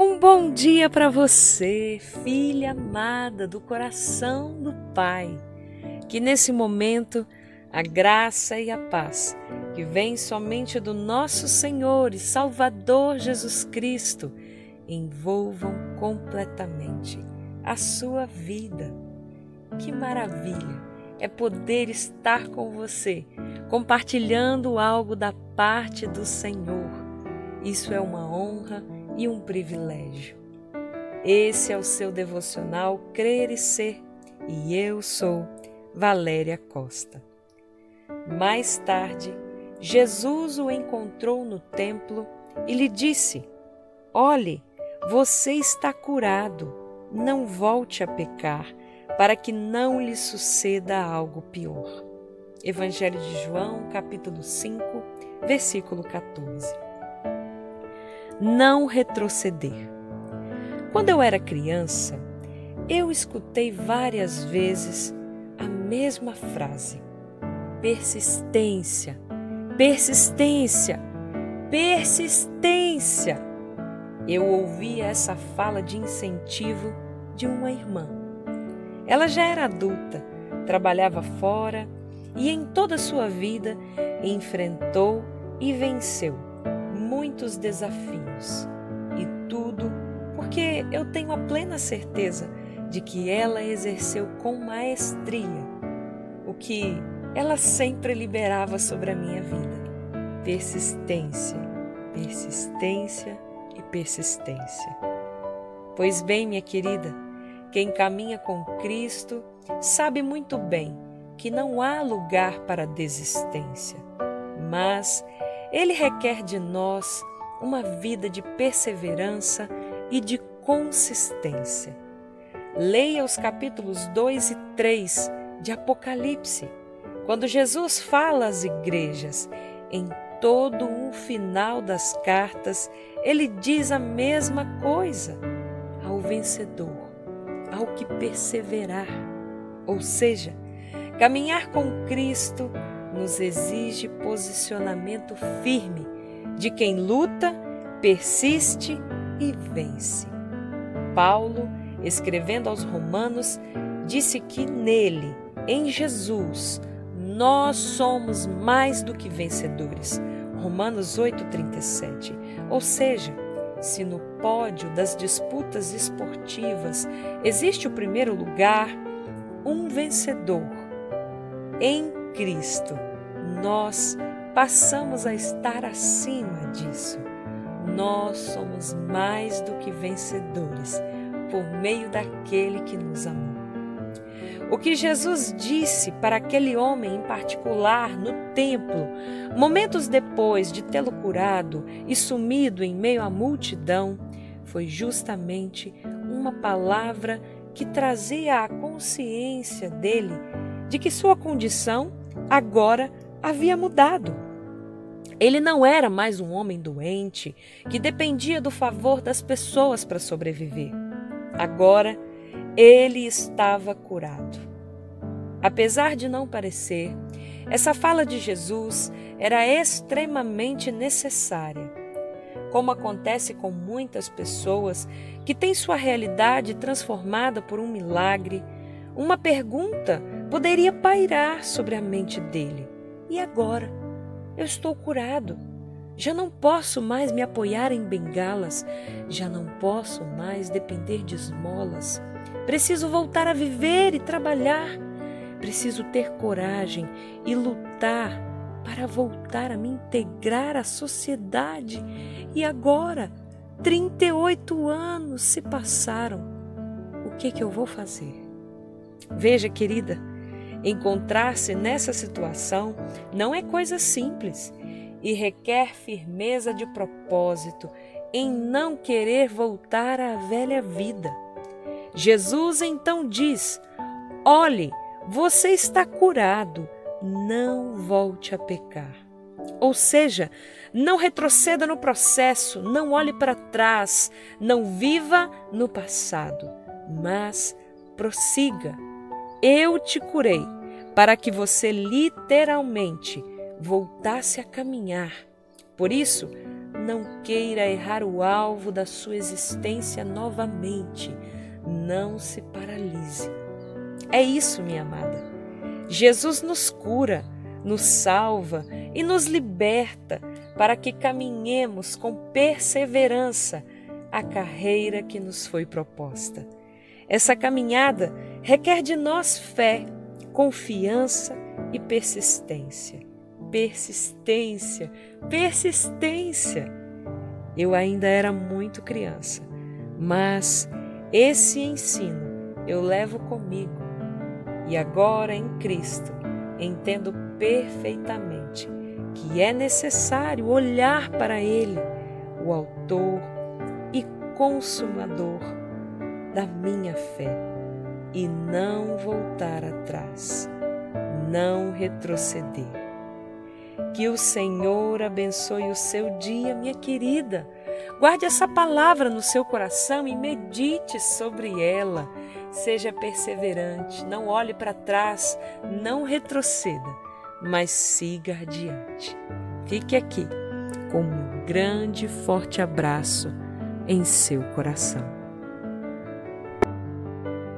Um bom dia para você, filha amada do coração do Pai. Que nesse momento a graça e a paz que vem somente do nosso Senhor e Salvador Jesus Cristo envolvam completamente a sua vida. Que maravilha é poder estar com você, compartilhando algo da parte do Senhor. Isso é uma honra e um privilégio. Esse é o seu devocional Crer e Ser e eu sou Valéria Costa. Mais tarde, Jesus o encontrou no templo e lhe disse: Olhe, você está curado, não volte a pecar, para que não lhe suceda algo pior. Evangelho de João, capítulo 5, versículo 14 não retroceder. Quando eu era criança, eu escutei várias vezes a mesma frase: persistência, persistência, persistência. Eu ouvia essa fala de incentivo de uma irmã. Ela já era adulta, trabalhava fora e em toda a sua vida enfrentou e venceu muitos desafios e tudo porque eu tenho a plena certeza de que ela exerceu com maestria o que ela sempre liberava sobre a minha vida: persistência, persistência e persistência. Pois bem, minha querida, quem caminha com Cristo sabe muito bem que não há lugar para desistência, mas ele requer de nós uma vida de perseverança e de consistência. Leia os capítulos 2 e 3 de Apocalipse, quando Jesus fala às igrejas, em todo o final das cartas, ele diz a mesma coisa ao vencedor, ao que perseverar. Ou seja, caminhar com Cristo nos exige posicionamento firme de quem luta, persiste e vence. Paulo, escrevendo aos Romanos, disse que nele, em Jesus, nós somos mais do que vencedores. Romanos 8:37. Ou seja, se no pódio das disputas esportivas existe o primeiro lugar, um vencedor em Cristo, nós passamos a estar acima disso. Nós somos mais do que vencedores por meio daquele que nos amou. O que Jesus disse para aquele homem em particular no templo, momentos depois de tê-lo curado e sumido em meio à multidão, foi justamente uma palavra que trazia a consciência dele de que sua condição agora havia mudado. Ele não era mais um homem doente que dependia do favor das pessoas para sobreviver. Agora, ele estava curado. Apesar de não parecer, essa fala de Jesus era extremamente necessária. Como acontece com muitas pessoas que têm sua realidade transformada por um milagre, uma pergunta poderia pairar sobre a mente dele. E agora? Eu estou curado. Já não posso mais me apoiar em bengalas, já não posso mais depender de esmolas. Preciso voltar a viver e trabalhar. Preciso ter coragem e lutar para voltar a me integrar à sociedade. E agora, 38 anos se passaram. O que, que eu vou fazer? Veja, querida, Encontrar-se nessa situação não é coisa simples e requer firmeza de propósito em não querer voltar à velha vida. Jesus então diz: Olhe, você está curado, não volte a pecar. Ou seja, não retroceda no processo, não olhe para trás, não viva no passado, mas prossiga. Eu te curei para que você literalmente voltasse a caminhar. Por isso, não queira errar o alvo da sua existência novamente. Não se paralise. É isso, minha amada. Jesus nos cura, nos salva e nos liberta para que caminhemos com perseverança a carreira que nos foi proposta. Essa caminhada requer de nós fé, confiança e persistência. Persistência, persistência. Eu ainda era muito criança, mas esse ensino eu levo comigo e agora em Cristo entendo perfeitamente que é necessário olhar para Ele, o Autor e Consumador da minha fé, e não voltar atrás, não retroceder. Que o Senhor abençoe o seu dia, minha querida. Guarde essa palavra no seu coração e medite sobre ela. Seja perseverante, não olhe para trás, não retroceda, mas siga adiante. Fique aqui com um grande e forte abraço em seu coração.